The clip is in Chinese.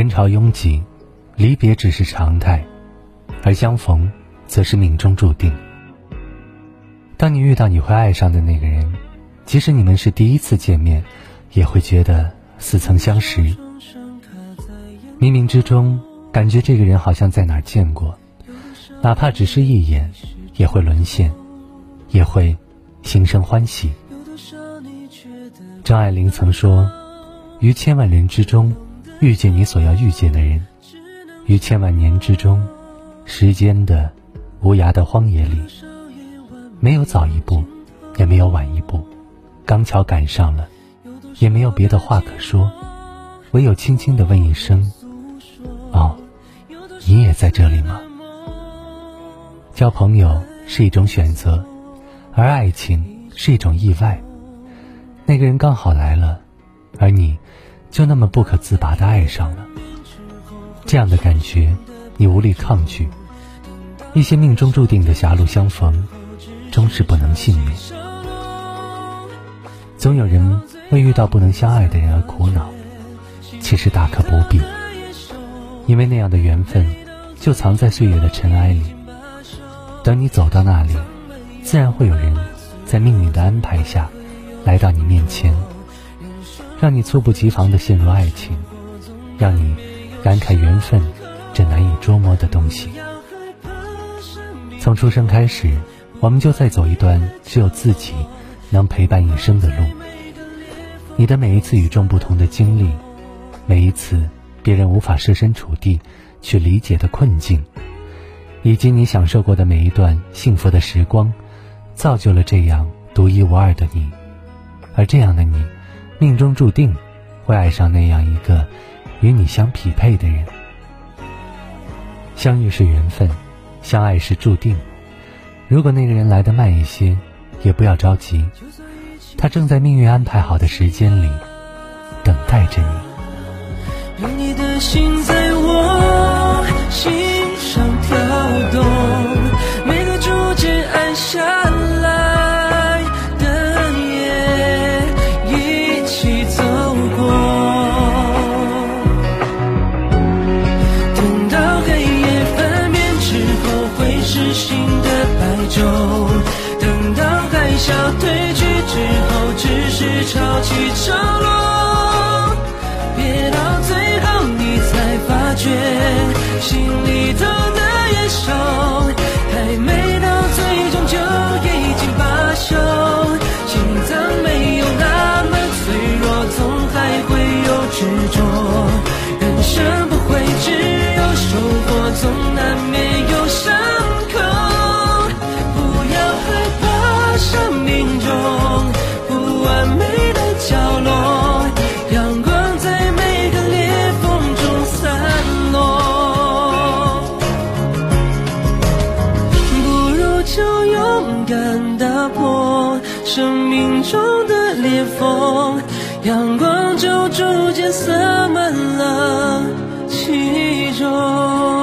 人潮拥挤，离别只是常态，而相逢，则是命中注定。当你遇到你会爱上的那个人，即使你们是第一次见面，也会觉得似曾相识。冥冥之中，感觉这个人好像在哪儿见过，哪怕只是一眼，也会沦陷，也会心生欢喜。张爱玲曾说：“于千万人之中。”遇见你所要遇见的人，于千万年之中，时间的无涯的荒野里，没有早一步，也没有晚一步，刚巧赶上了，也没有别的话可说，唯有轻轻的问一声：“哦，你也在这里吗？”交朋友是一种选择，而爱情是一种意外。那个人刚好来了，而你。就那么不可自拔的爱上了，这样的感觉，你无力抗拒。一些命中注定的狭路相逢，终是不能幸免。总有人为遇到不能相爱的人而苦恼，其实大可不必，因为那样的缘分，就藏在岁月的尘埃里。等你走到那里，自然会有人，在命运的安排下，来到你面前。让你猝不及防的陷入爱情，让你感慨缘分这难以捉摸的东西。从出生开始，我们就在走一段只有自己能陪伴一生的路。你的每一次与众不同的经历，每一次别人无法设身处地去理解的困境，以及你享受过的每一段幸福的时光，造就了这样独一无二的你。而这样的你。命中注定会爱上那样一个与你相匹配的人。相遇是缘分，相爱是注定。如果那个人来的慢一些，也不要着急，他正在命运安排好的时间里等待着你。你的心在我新的白昼，等到海啸退去之后，只是潮起潮落，别到最后你才发觉，心里头的野兽还没到最终就已经罢休。心脏没有那么脆弱，总还会有执着。敢打破生命中的裂缝，阳光就逐渐洒满了其中。